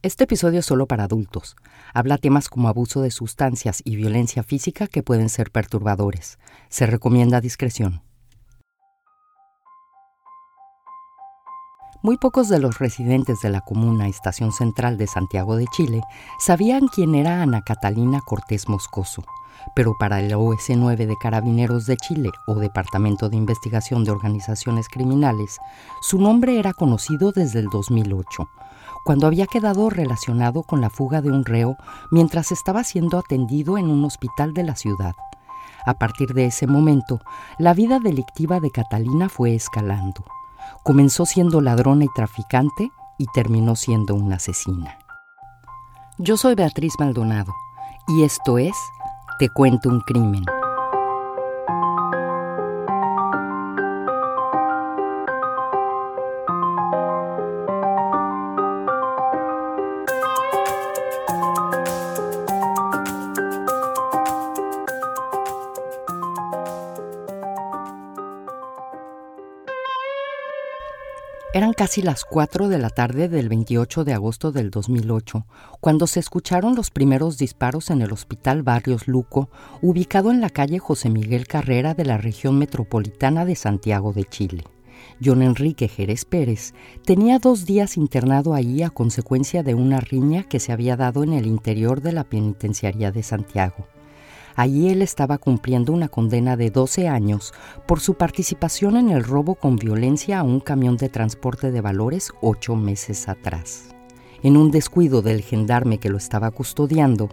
Este episodio es solo para adultos. Habla temas como abuso de sustancias y violencia física que pueden ser perturbadores. Se recomienda discreción. Muy pocos de los residentes de la comuna Estación Central de Santiago de Chile sabían quién era Ana Catalina Cortés Moscoso, pero para el OS9 de Carabineros de Chile o Departamento de Investigación de Organizaciones Criminales, su nombre era conocido desde el 2008 cuando había quedado relacionado con la fuga de un reo mientras estaba siendo atendido en un hospital de la ciudad. A partir de ese momento, la vida delictiva de Catalina fue escalando. Comenzó siendo ladrona y traficante y terminó siendo una asesina. Yo soy Beatriz Maldonado y esto es Te cuento un crimen. Eran casi las 4 de la tarde del 28 de agosto del 2008, cuando se escucharon los primeros disparos en el Hospital Barrios Luco, ubicado en la calle José Miguel Carrera de la región metropolitana de Santiago de Chile. John Enrique Jerez Pérez tenía dos días internado ahí a consecuencia de una riña que se había dado en el interior de la penitenciaría de Santiago. Allí él estaba cumpliendo una condena de 12 años por su participación en el robo con violencia a un camión de transporte de valores ocho meses atrás. En un descuido del gendarme que lo estaba custodiando,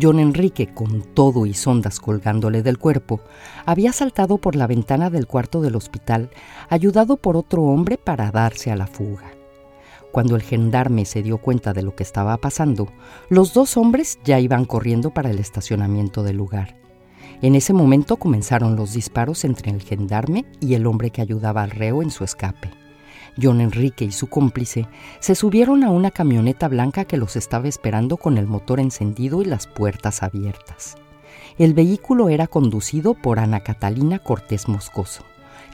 John Enrique, con todo y sondas colgándole del cuerpo, había saltado por la ventana del cuarto del hospital, ayudado por otro hombre para darse a la fuga. Cuando el gendarme se dio cuenta de lo que estaba pasando, los dos hombres ya iban corriendo para el estacionamiento del lugar. En ese momento comenzaron los disparos entre el gendarme y el hombre que ayudaba al reo en su escape. John Enrique y su cómplice se subieron a una camioneta blanca que los estaba esperando con el motor encendido y las puertas abiertas. El vehículo era conducido por Ana Catalina Cortés Moscoso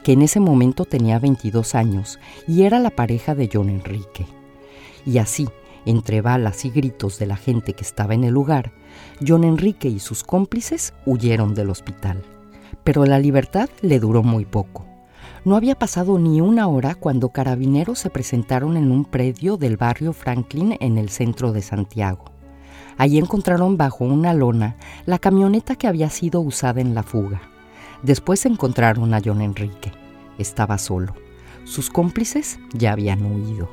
que en ese momento tenía 22 años y era la pareja de John Enrique. Y así, entre balas y gritos de la gente que estaba en el lugar, John Enrique y sus cómplices huyeron del hospital. Pero la libertad le duró muy poco. No había pasado ni una hora cuando carabineros se presentaron en un predio del barrio Franklin en el centro de Santiago. Allí encontraron bajo una lona la camioneta que había sido usada en la fuga. Después encontraron a John Enrique. Estaba solo. Sus cómplices ya habían huido.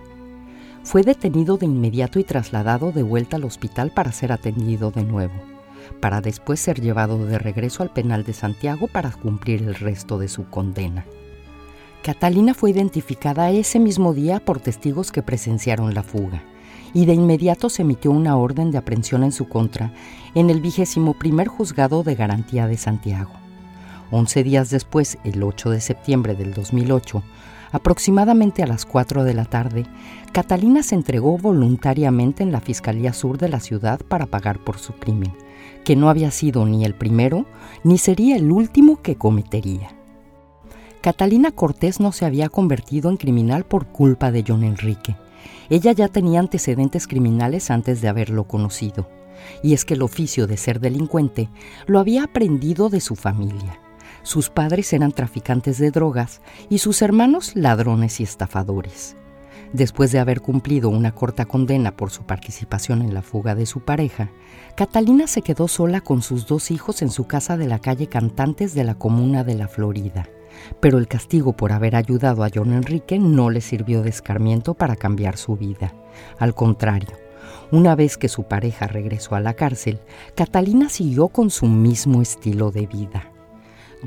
Fue detenido de inmediato y trasladado de vuelta al hospital para ser atendido de nuevo, para después ser llevado de regreso al penal de Santiago para cumplir el resto de su condena. Catalina fue identificada ese mismo día por testigos que presenciaron la fuga y de inmediato se emitió una orden de aprehensión en su contra en el vigésimo primer juzgado de garantía de Santiago. Once días después, el 8 de septiembre del 2008, aproximadamente a las 4 de la tarde, Catalina se entregó voluntariamente en la Fiscalía Sur de la ciudad para pagar por su crimen, que no había sido ni el primero ni sería el último que cometería. Catalina Cortés no se había convertido en criminal por culpa de John Enrique. Ella ya tenía antecedentes criminales antes de haberlo conocido, y es que el oficio de ser delincuente lo había aprendido de su familia. Sus padres eran traficantes de drogas y sus hermanos ladrones y estafadores. Después de haber cumplido una corta condena por su participación en la fuga de su pareja, Catalina se quedó sola con sus dos hijos en su casa de la calle Cantantes de la comuna de La Florida. Pero el castigo por haber ayudado a John Enrique no le sirvió de escarmiento para cambiar su vida. Al contrario, una vez que su pareja regresó a la cárcel, Catalina siguió con su mismo estilo de vida.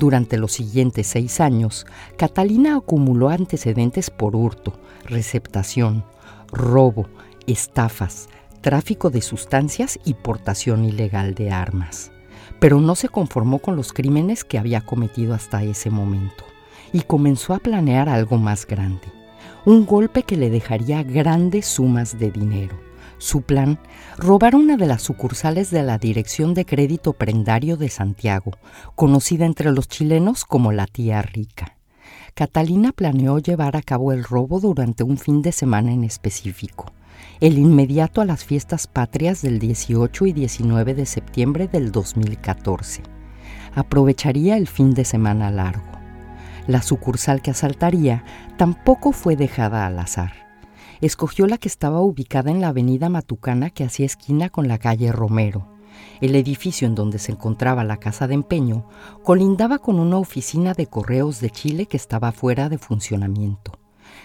Durante los siguientes seis años, Catalina acumuló antecedentes por hurto, receptación, robo, estafas, tráfico de sustancias y portación ilegal de armas. Pero no se conformó con los crímenes que había cometido hasta ese momento y comenzó a planear algo más grande, un golpe que le dejaría grandes sumas de dinero. Su plan, robar una de las sucursales de la Dirección de Crédito Prendario de Santiago, conocida entre los chilenos como la tía rica. Catalina planeó llevar a cabo el robo durante un fin de semana en específico. el inmediato a las fiestas patrias del 18 y 19 de septiembre del 2014. Aprovecharía el fin de semana largo. La sucursal que asaltaría tampoco fue dejada al azar. Escogió la que estaba ubicada en la avenida Matucana que hacía esquina con la calle Romero. El edificio en donde se encontraba la casa de empeño colindaba con una oficina de correos de Chile que estaba fuera de funcionamiento.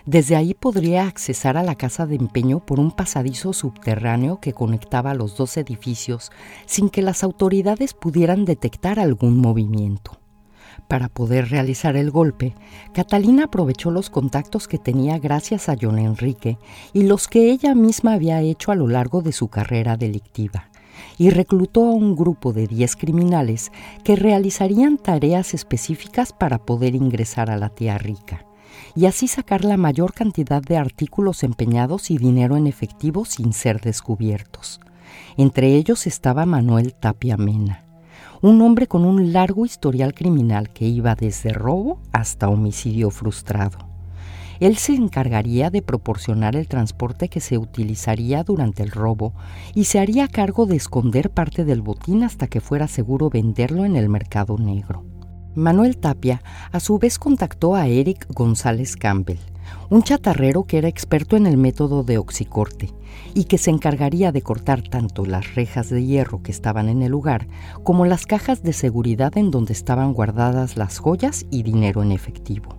Desde ahí podría accesar a la casa de empeño por un pasadizo subterráneo que conectaba los dos edificios sin que las autoridades pudieran detectar algún movimiento. Para poder realizar el golpe, Catalina aprovechó los contactos que tenía gracias a John Enrique y los que ella misma había hecho a lo largo de su carrera delictiva, y reclutó a un grupo de 10 criminales que realizarían tareas específicas para poder ingresar a la tía rica y así sacar la mayor cantidad de artículos empeñados y dinero en efectivo sin ser descubiertos. Entre ellos estaba Manuel Tapia Mena un hombre con un largo historial criminal que iba desde robo hasta homicidio frustrado. Él se encargaría de proporcionar el transporte que se utilizaría durante el robo y se haría cargo de esconder parte del botín hasta que fuera seguro venderlo en el mercado negro. Manuel Tapia a su vez contactó a Eric González Campbell, un chatarrero que era experto en el método de oxicorte y que se encargaría de cortar tanto las rejas de hierro que estaban en el lugar como las cajas de seguridad en donde estaban guardadas las joyas y dinero en efectivo.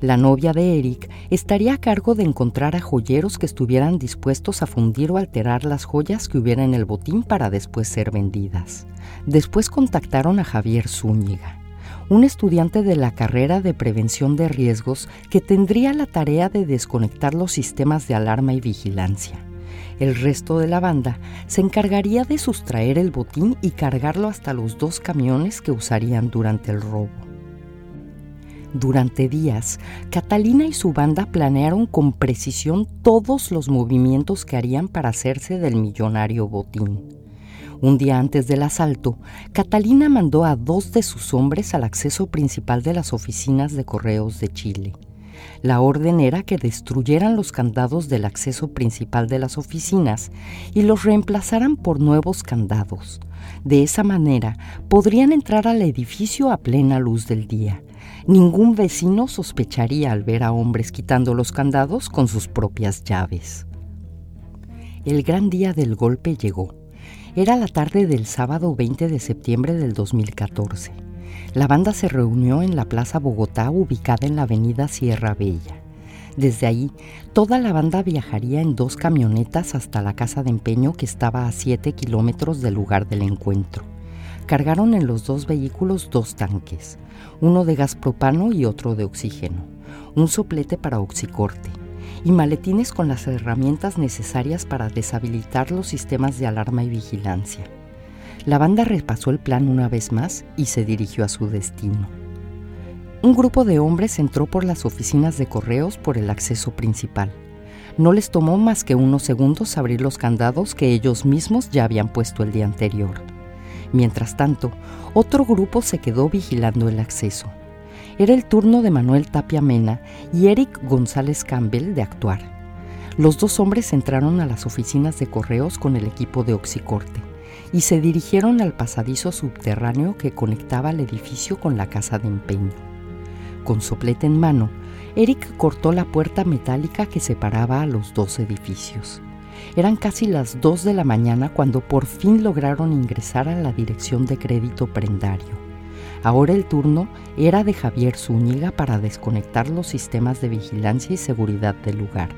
La novia de Eric estaría a cargo de encontrar a joyeros que estuvieran dispuestos a fundir o alterar las joyas que hubiera en el botín para después ser vendidas. Después contactaron a Javier Zúñiga, un estudiante de la carrera de prevención de riesgos que tendría la tarea de desconectar los sistemas de alarma y vigilancia. El resto de la banda se encargaría de sustraer el botín y cargarlo hasta los dos camiones que usarían durante el robo. Durante días, Catalina y su banda planearon con precisión todos los movimientos que harían para hacerse del millonario botín. Un día antes del asalto, Catalina mandó a dos de sus hombres al acceso principal de las oficinas de correos de Chile. La orden era que destruyeran los candados del acceso principal de las oficinas y los reemplazaran por nuevos candados. De esa manera podrían entrar al edificio a plena luz del día. Ningún vecino sospecharía al ver a hombres quitando los candados con sus propias llaves. El gran día del golpe llegó. Era la tarde del sábado 20 de septiembre del 2014. La banda se reunió en la Plaza Bogotá ubicada en la avenida Sierra Bella. Desde ahí, toda la banda viajaría en dos camionetas hasta la casa de empeño que estaba a 7 kilómetros del lugar del encuentro. Cargaron en los dos vehículos dos tanques, uno de gas propano y otro de oxígeno, un soplete para oxicorte y maletines con las herramientas necesarias para deshabilitar los sistemas de alarma y vigilancia. La banda repasó el plan una vez más y se dirigió a su destino. Un grupo de hombres entró por las oficinas de correos por el acceso principal. No les tomó más que unos segundos abrir los candados que ellos mismos ya habían puesto el día anterior. Mientras tanto, otro grupo se quedó vigilando el acceso. Era el turno de Manuel Tapia Mena y Eric González Campbell de actuar. Los dos hombres entraron a las oficinas de correos con el equipo de Oxicorte y se dirigieron al pasadizo subterráneo que conectaba el edificio con la casa de empeño. Con soplete en mano, Eric cortó la puerta metálica que separaba a los dos edificios. Eran casi las dos de la mañana cuando por fin lograron ingresar a la dirección de crédito prendario. Ahora el turno era de Javier Zúñiga para desconectar los sistemas de vigilancia y seguridad del lugar.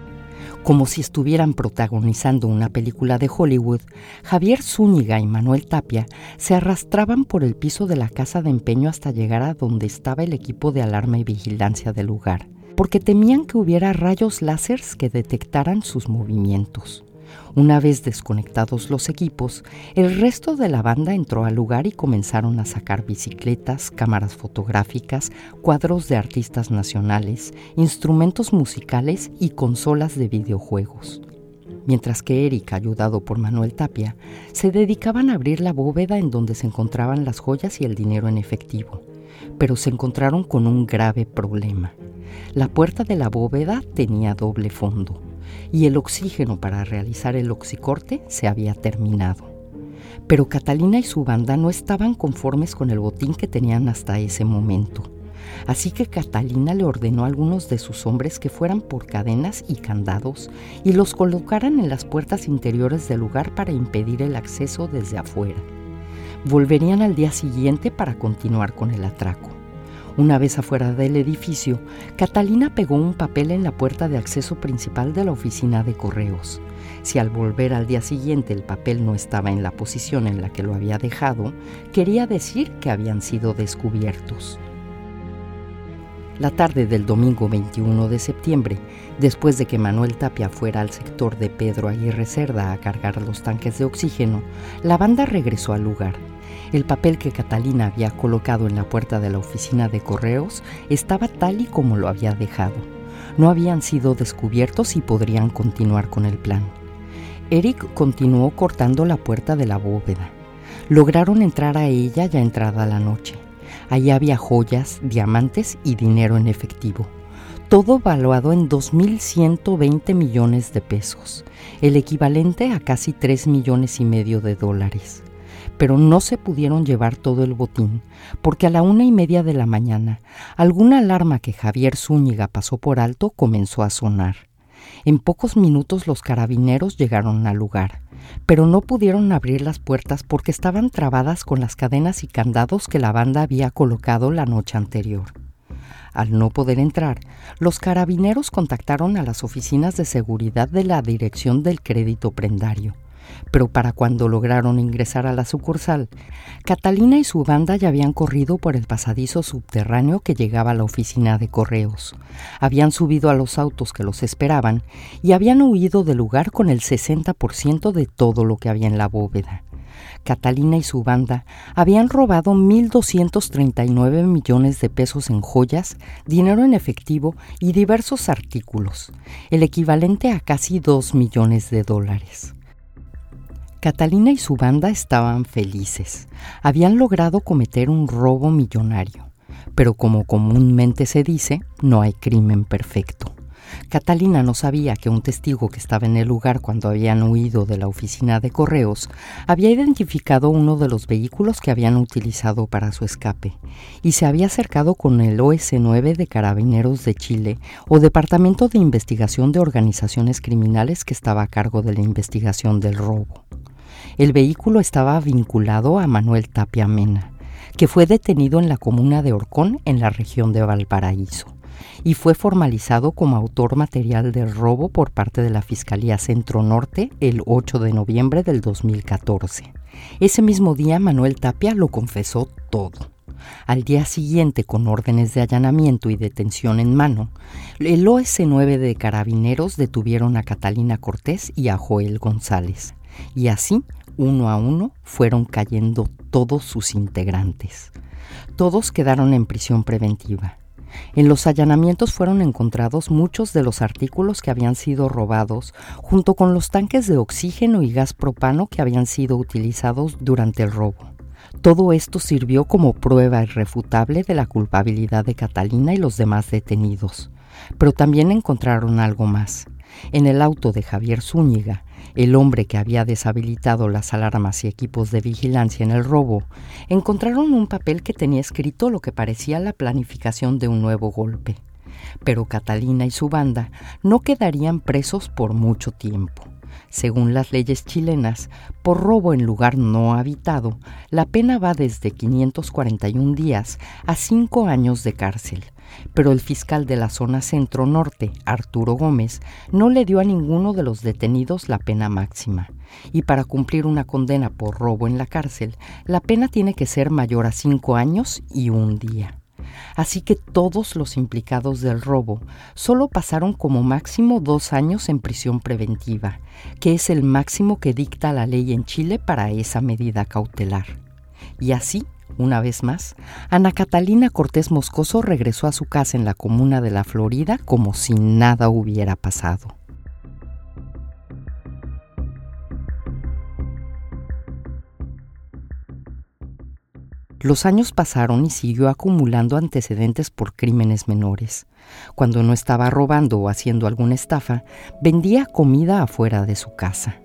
Como si estuvieran protagonizando una película de Hollywood, Javier Zúñiga y Manuel Tapia se arrastraban por el piso de la casa de empeño hasta llegar a donde estaba el equipo de alarma y vigilancia del lugar, porque temían que hubiera rayos láseres que detectaran sus movimientos. Una vez desconectados los equipos, el resto de la banda entró al lugar y comenzaron a sacar bicicletas, cámaras fotográficas, cuadros de artistas nacionales, instrumentos musicales y consolas de videojuegos. Mientras que Eric, ayudado por Manuel Tapia, se dedicaban a abrir la bóveda en donde se encontraban las joyas y el dinero en efectivo. Pero se encontraron con un grave problema. La puerta de la bóveda tenía doble fondo y el oxígeno para realizar el oxicorte se había terminado. Pero Catalina y su banda no estaban conformes con el botín que tenían hasta ese momento. Así que Catalina le ordenó a algunos de sus hombres que fueran por cadenas y candados y los colocaran en las puertas interiores del lugar para impedir el acceso desde afuera. Volverían al día siguiente para continuar con el atraco. Una vez afuera del edificio, Catalina pegó un papel en la puerta de acceso principal de la oficina de correos. Si al volver al día siguiente el papel no estaba en la posición en la que lo había dejado, quería decir que habían sido descubiertos. La tarde del domingo 21 de septiembre, después de que Manuel Tapia fuera al sector de Pedro Aguirre Cerda a cargar los tanques de oxígeno, la banda regresó al lugar. El papel que Catalina había colocado en la puerta de la oficina de correos estaba tal y como lo había dejado. No habían sido descubiertos y podrían continuar con el plan. Eric continuó cortando la puerta de la bóveda. Lograron entrar a ella ya entrada la noche. Allí había joyas, diamantes y dinero en efectivo. Todo valuado en 2.120 millones de pesos, el equivalente a casi 3 millones y medio de dólares pero no se pudieron llevar todo el botín, porque a la una y media de la mañana alguna alarma que Javier Zúñiga pasó por alto comenzó a sonar. En pocos minutos los carabineros llegaron al lugar, pero no pudieron abrir las puertas porque estaban trabadas con las cadenas y candados que la banda había colocado la noche anterior. Al no poder entrar, los carabineros contactaron a las oficinas de seguridad de la Dirección del Crédito Prendario pero para cuando lograron ingresar a la sucursal, Catalina y su banda ya habían corrido por el pasadizo subterráneo que llegaba a la oficina de correos. Habían subido a los autos que los esperaban y habían huido del lugar con el 60% de todo lo que había en la bóveda. Catalina y su banda habían robado 1.239 millones de pesos en joyas, dinero en efectivo y diversos artículos, el equivalente a casi 2 millones de dólares. Catalina y su banda estaban felices. Habían logrado cometer un robo millonario. Pero como comúnmente se dice, no hay crimen perfecto. Catalina no sabía que un testigo que estaba en el lugar cuando habían huido de la oficina de correos había identificado uno de los vehículos que habían utilizado para su escape y se había acercado con el OS-9 de Carabineros de Chile o Departamento de Investigación de Organizaciones Criminales que estaba a cargo de la investigación del robo. El vehículo estaba vinculado a Manuel Tapia Mena, que fue detenido en la comuna de Orcón, en la región de Valparaíso, y fue formalizado como autor material del robo por parte de la Fiscalía Centro Norte el 8 de noviembre del 2014. Ese mismo día Manuel Tapia lo confesó todo. Al día siguiente, con órdenes de allanamiento y detención en mano, el OS-9 de Carabineros detuvieron a Catalina Cortés y a Joel González, y así uno a uno fueron cayendo todos sus integrantes. Todos quedaron en prisión preventiva. En los allanamientos fueron encontrados muchos de los artículos que habían sido robados, junto con los tanques de oxígeno y gas propano que habían sido utilizados durante el robo. Todo esto sirvió como prueba irrefutable de la culpabilidad de Catalina y los demás detenidos. Pero también encontraron algo más. En el auto de Javier Zúñiga, el hombre que había deshabilitado las alarmas y equipos de vigilancia en el robo, encontraron un papel que tenía escrito lo que parecía la planificación de un nuevo golpe. Pero Catalina y su banda no quedarían presos por mucho tiempo. Según las leyes chilenas, por robo en lugar no habitado, la pena va desde 541 días a 5 años de cárcel pero el fiscal de la zona centro-norte, Arturo Gómez, no le dio a ninguno de los detenidos la pena máxima. Y para cumplir una condena por robo en la cárcel, la pena tiene que ser mayor a cinco años y un día. Así que todos los implicados del robo solo pasaron como máximo dos años en prisión preventiva, que es el máximo que dicta la ley en Chile para esa medida cautelar. Y así una vez más, Ana Catalina Cortés Moscoso regresó a su casa en la comuna de la Florida como si nada hubiera pasado. Los años pasaron y siguió acumulando antecedentes por crímenes menores. Cuando no estaba robando o haciendo alguna estafa, vendía comida afuera de su casa.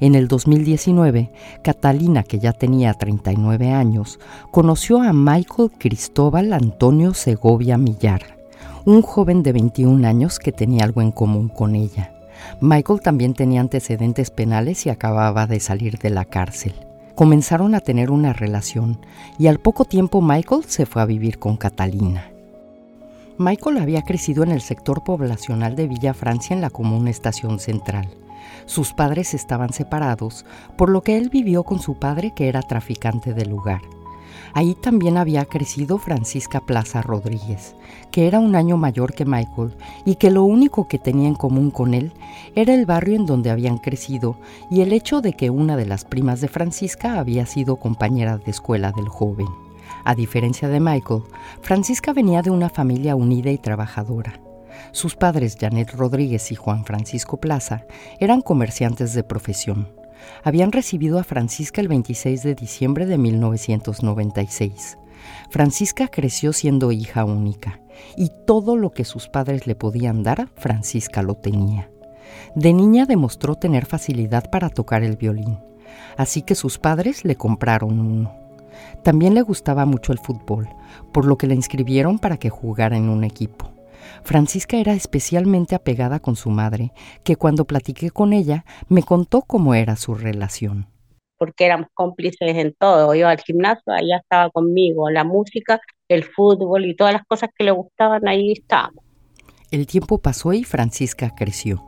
En el 2019, Catalina, que ya tenía 39 años, conoció a Michael Cristóbal Antonio Segovia Millar, un joven de 21 años que tenía algo en común con ella. Michael también tenía antecedentes penales y acababa de salir de la cárcel. Comenzaron a tener una relación y al poco tiempo Michael se fue a vivir con Catalina. Michael había crecido en el sector poblacional de Villa Francia en la común estación central. Sus padres estaban separados, por lo que él vivió con su padre que era traficante del lugar. Ahí también había crecido Francisca Plaza Rodríguez, que era un año mayor que Michael y que lo único que tenía en común con él era el barrio en donde habían crecido y el hecho de que una de las primas de Francisca había sido compañera de escuela del joven. A diferencia de Michael, Francisca venía de una familia unida y trabajadora. Sus padres, Janet Rodríguez y Juan Francisco Plaza, eran comerciantes de profesión habían recibido a Francisca el 26 de diciembre de 1996. Francisca creció siendo hija única y todo lo que sus padres le podían dar, Francisca lo tenía. De niña demostró tener facilidad para tocar el violín, así que sus padres le compraron uno. También le gustaba mucho el fútbol, por lo que la inscribieron para que jugara en un equipo. Francisca era especialmente apegada con su madre, que cuando platiqué con ella me contó cómo era su relación. Porque éramos cómplices en todo. Iba al gimnasio, allá estaba conmigo, la música, el fútbol y todas las cosas que le gustaban, ahí estábamos. El tiempo pasó y Francisca creció.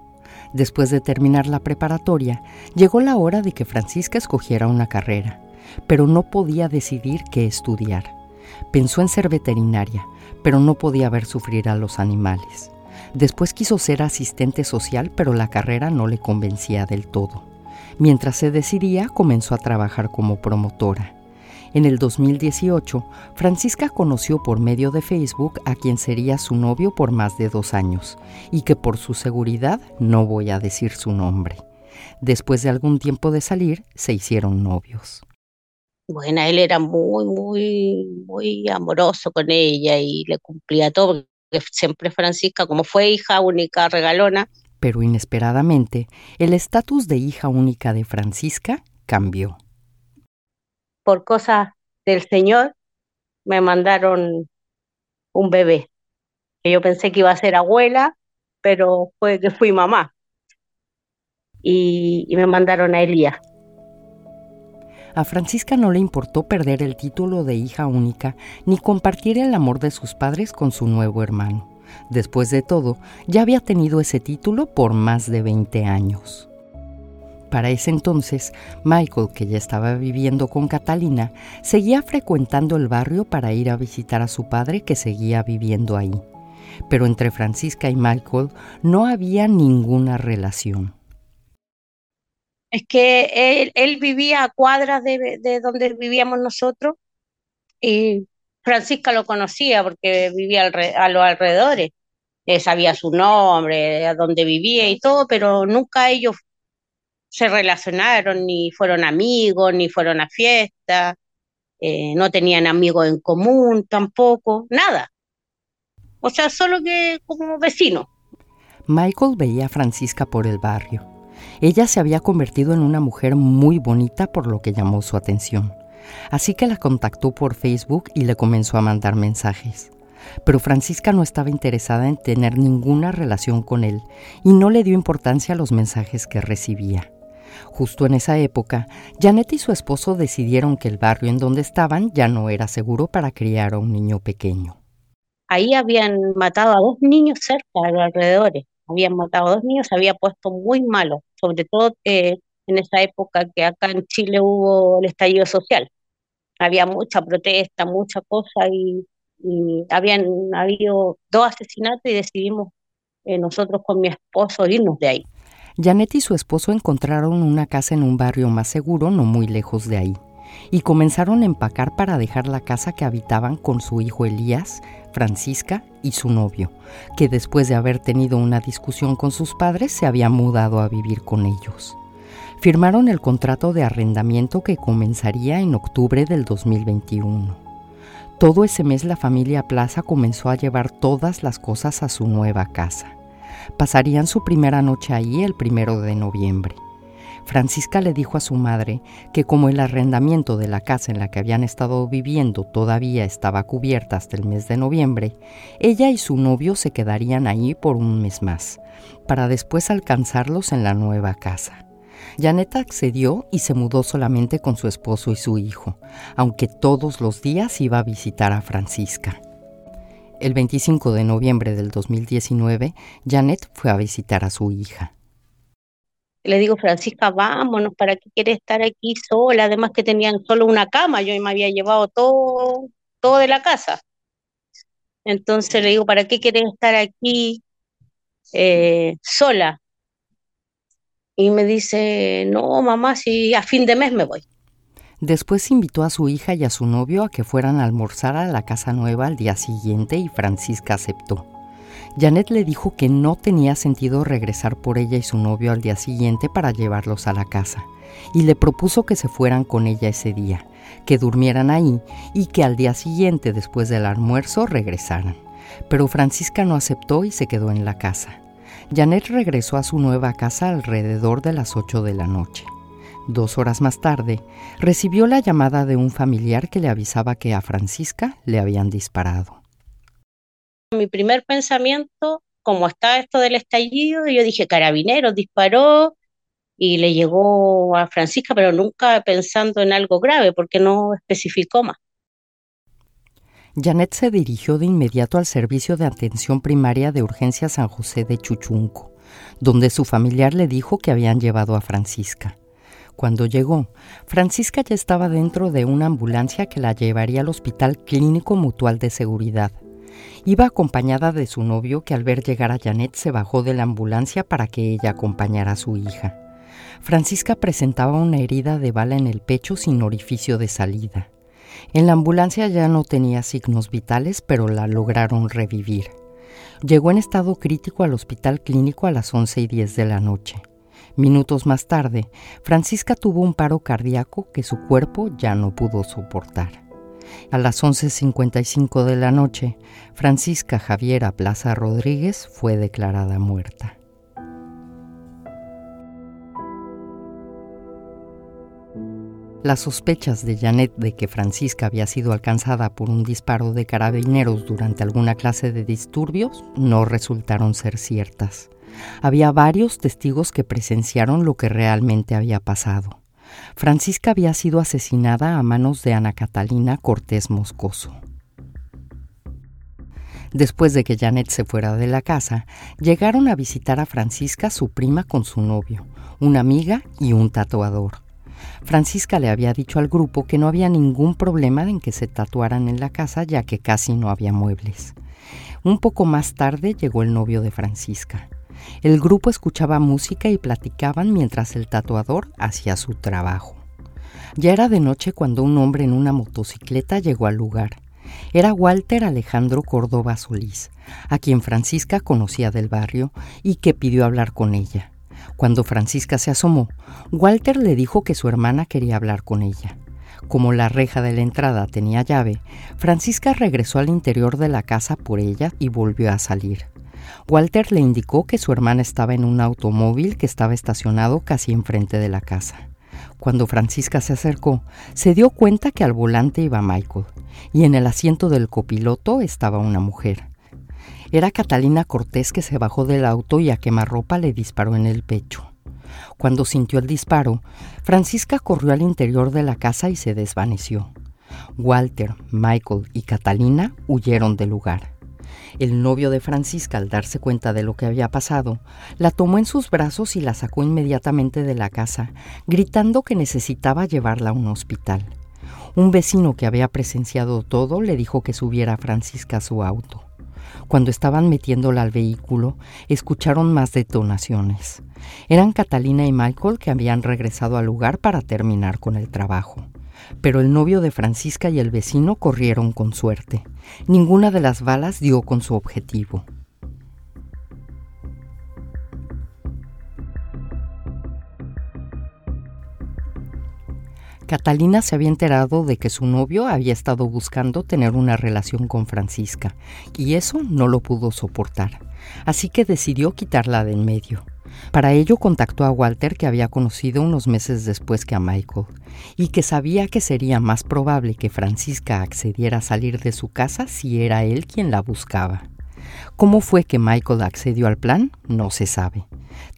Después de terminar la preparatoria, llegó la hora de que Francisca escogiera una carrera, pero no podía decidir qué estudiar. Pensó en ser veterinaria, pero no podía ver sufrir a los animales. Después quiso ser asistente social, pero la carrera no le convencía del todo. Mientras se decidía, comenzó a trabajar como promotora. En el 2018, Francisca conoció por medio de Facebook a quien sería su novio por más de dos años, y que por su seguridad no voy a decir su nombre. Después de algún tiempo de salir, se hicieron novios. Bueno, él era muy, muy, muy amoroso con ella y le cumplía todo, porque siempre Francisca, como fue hija única regalona. Pero inesperadamente, el estatus de hija única de Francisca cambió. Por cosas del Señor, me mandaron un bebé, que yo pensé que iba a ser abuela, pero fue que fui mamá. Y, y me mandaron a Elías. A Francisca no le importó perder el título de hija única ni compartir el amor de sus padres con su nuevo hermano. Después de todo, ya había tenido ese título por más de 20 años. Para ese entonces, Michael, que ya estaba viviendo con Catalina, seguía frecuentando el barrio para ir a visitar a su padre que seguía viviendo ahí. Pero entre Francisca y Michael no había ninguna relación es que él, vivía a cuadras de, donde vivíamos nosotros y Francisca lo conocía porque vivía a los alrededores. Eh, sabía su nombre, a dónde vivía y todo, pero nunca ellos se relacionaron, ni fueron amigos, ni fueron a fiestas, eh, no tenían amigos en común tampoco, nada. O sea, solo que como vecino. Michael veía a Francisca por el barrio ella se había convertido en una mujer muy bonita por lo que llamó su atención. Así que la contactó por Facebook y le comenzó a mandar mensajes. Pero Francisca no estaba interesada en tener ninguna relación con él y no le dio importancia a los mensajes que recibía. Justo en esa época, Janet y su esposo decidieron que el barrio en donde estaban ya no era seguro para criar a un niño pequeño. Ahí habían matado a dos niños cerca de los alrededores habían matado a dos niños, se había puesto muy malo, sobre todo eh, en esa época que acá en Chile hubo el estallido social. Había mucha protesta, mucha cosa y, habían habido dos asesinatos y decidimos eh, nosotros con mi esposo irnos de ahí. Janet y su esposo encontraron una casa en un barrio más seguro, no muy lejos de ahí, y comenzaron a empacar para dejar la casa que habitaban con su hijo Elías, Francisca y su novio, que después de haber tenido una discusión con sus padres se había mudado a vivir con ellos. Firmaron el contrato de arrendamiento que comenzaría en octubre del 2021. Todo ese mes la familia Plaza comenzó a llevar todas las cosas a su nueva casa. Pasarían su primera noche ahí el primero de noviembre. Francisca le dijo a su madre que como el arrendamiento de la casa en la que habían estado viviendo todavía estaba cubierta hasta el mes de noviembre, ella y su novio se quedarían ahí por un mes más, para después alcanzarlos en la nueva casa. Janet accedió y se mudó solamente con su esposo y su hijo, aunque todos los días iba a visitar a Francisca. El 25 de noviembre del 2019, Janet fue a visitar a su hija. Le digo, Francisca, vámonos, ¿para qué quieres estar aquí sola? Además que tenían solo una cama, yo me había llevado todo, todo de la casa. Entonces le digo, ¿para qué quieres estar aquí eh, sola? Y me dice, no, mamá, si a fin de mes me voy. Después invitó a su hija y a su novio a que fueran a almorzar a la casa nueva al día siguiente y Francisca aceptó. Janet le dijo que no tenía sentido regresar por ella y su novio al día siguiente para llevarlos a la casa, y le propuso que se fueran con ella ese día, que durmieran ahí y que al día siguiente, después del almuerzo, regresaran. Pero Francisca no aceptó y se quedó en la casa. Janet regresó a su nueva casa alrededor de las 8 de la noche. Dos horas más tarde, recibió la llamada de un familiar que le avisaba que a Francisca le habían disparado. Mi primer pensamiento, como está esto del estallido, yo dije, carabineros disparó y le llegó a Francisca, pero nunca pensando en algo grave, porque no especificó más. Janet se dirigió de inmediato al servicio de atención primaria de urgencia San José de Chuchunco, donde su familiar le dijo que habían llevado a Francisca. Cuando llegó, Francisca ya estaba dentro de una ambulancia que la llevaría al Hospital Clínico Mutual de Seguridad. Iba acompañada de su novio que al ver llegar a Janet se bajó de la ambulancia para que ella acompañara a su hija. Francisca presentaba una herida de bala en el pecho sin orificio de salida. En la ambulancia ya no tenía signos vitales, pero la lograron revivir. Llegó en estado crítico al hospital clínico a las 11 y 10 de la noche. Minutos más tarde, Francisca tuvo un paro cardíaco que su cuerpo ya no pudo soportar. A las 11.55 de la noche, Francisca Javiera Plaza Rodríguez fue declarada muerta. Las sospechas de Janet de que Francisca había sido alcanzada por un disparo de carabineros durante alguna clase de disturbios no resultaron ser ciertas. Había varios testigos que presenciaron lo que realmente había pasado. Francisca había sido asesinada a manos de Ana Catalina Cortés Moscoso. Después de que Janet se fuera de la casa, llegaron a visitar a Francisca su prima con su novio, una amiga y un tatuador. Francisca le había dicho al grupo que no había ningún problema en que se tatuaran en la casa ya que casi no había muebles. Un poco más tarde llegó el novio de Francisca. El grupo escuchaba música y platicaban mientras el tatuador hacía su trabajo. Ya era de noche cuando un hombre en una motocicleta llegó al lugar. Era Walter Alejandro Córdoba Solís, a quien Francisca conocía del barrio y que pidió hablar con ella. Cuando Francisca se asomó, Walter le dijo que su hermana quería hablar con ella. Como la reja de la entrada tenía llave, Francisca regresó al interior de la casa por ella y volvió a salir. Walter le indicó que su hermana estaba en un automóvil que estaba estacionado casi enfrente de la casa. Cuando Francisca se acercó, se dio cuenta que al volante iba Michael y en el asiento del copiloto estaba una mujer. Era Catalina Cortés que se bajó del auto y a quemarropa le disparó en el pecho. Cuando sintió el disparo, Francisca corrió al interior de la casa y se desvaneció. Walter, Michael y Catalina huyeron del lugar. El novio de Francisca, al darse cuenta de lo que había pasado, la tomó en sus brazos y la sacó inmediatamente de la casa, gritando que necesitaba llevarla a un hospital. Un vecino que había presenciado todo le dijo que subiera a Francisca a su auto. Cuando estaban metiéndola al vehículo, escucharon más detonaciones. Eran Catalina y Michael que habían regresado al lugar para terminar con el trabajo. Pero el novio de Francisca y el vecino corrieron con suerte. Ninguna de las balas dio con su objetivo. Catalina se había enterado de que su novio había estado buscando tener una relación con Francisca, y eso no lo pudo soportar, así que decidió quitarla de en medio. Para ello contactó a Walter que había conocido unos meses después que a Michael, y que sabía que sería más probable que Francisca accediera a salir de su casa si era él quien la buscaba. ¿Cómo fue que Michael accedió al plan? No se sabe.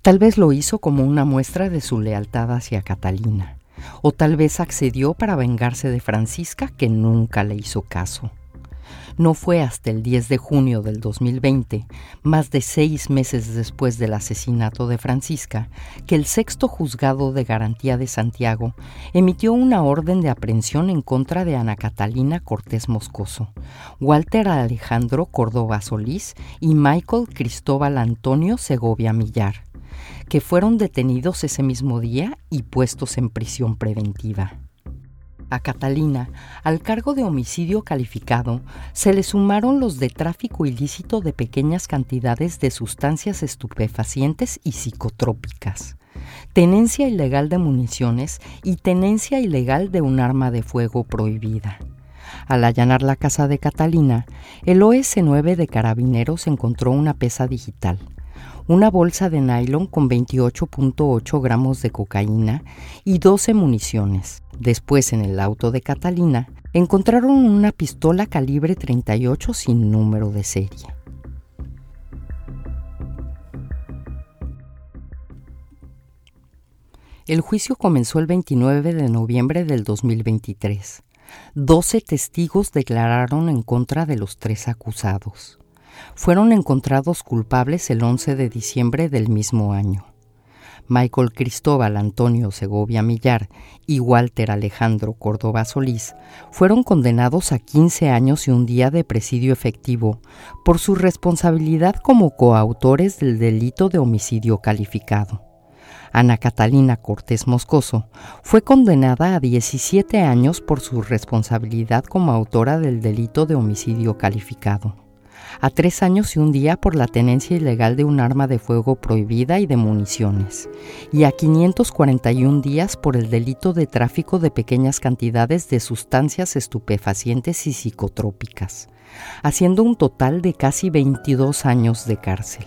Tal vez lo hizo como una muestra de su lealtad hacia Catalina, o tal vez accedió para vengarse de Francisca que nunca le hizo caso. No fue hasta el 10 de junio del 2020, más de seis meses después del asesinato de Francisca, que el sexto juzgado de garantía de Santiago emitió una orden de aprehensión en contra de Ana Catalina Cortés Moscoso, Walter Alejandro Córdoba Solís y Michael Cristóbal Antonio Segovia Millar, que fueron detenidos ese mismo día y puestos en prisión preventiva. A Catalina, al cargo de homicidio calificado, se le sumaron los de tráfico ilícito de pequeñas cantidades de sustancias estupefacientes y psicotrópicas, tenencia ilegal de municiones y tenencia ilegal de un arma de fuego prohibida. Al allanar la casa de Catalina, el OS-9 de Carabineros encontró una pesa digital, una bolsa de nylon con 28.8 gramos de cocaína y 12 municiones. Después, en el auto de Catalina, encontraron una pistola calibre 38 sin número de serie. El juicio comenzó el 29 de noviembre del 2023. Doce testigos declararon en contra de los tres acusados fueron encontrados culpables el 11 de diciembre del mismo año. Michael Cristóbal Antonio Segovia Millar y Walter Alejandro Córdoba Solís fueron condenados a 15 años y un día de presidio efectivo por su responsabilidad como coautores del delito de homicidio calificado. Ana Catalina Cortés Moscoso fue condenada a 17 años por su responsabilidad como autora del delito de homicidio calificado a tres años y un día por la tenencia ilegal de un arma de fuego prohibida y de municiones, y a 541 días por el delito de tráfico de pequeñas cantidades de sustancias estupefacientes y psicotrópicas, haciendo un total de casi 22 años de cárcel.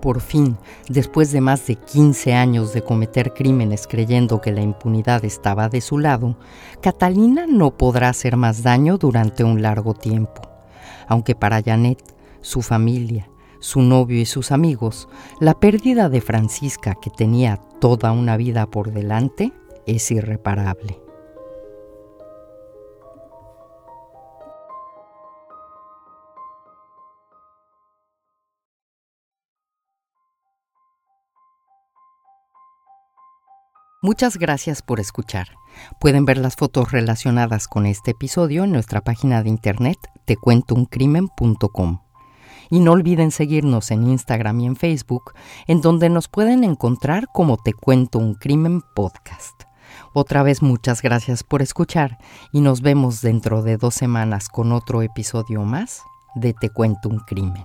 Por fin, después de más de 15 años de cometer crímenes creyendo que la impunidad estaba de su lado, Catalina no podrá hacer más daño durante un largo tiempo aunque para Janet, su familia, su novio y sus amigos, la pérdida de Francisca, que tenía toda una vida por delante, es irreparable. Muchas gracias por escuchar. Pueden ver las fotos relacionadas con este episodio en nuestra página de internet tecuentouncrimen.com. Y no olviden seguirnos en Instagram y en Facebook, en donde nos pueden encontrar como Te Cuento un Crimen Podcast. Otra vez muchas gracias por escuchar y nos vemos dentro de dos semanas con otro episodio más de Te Cuento un Crimen.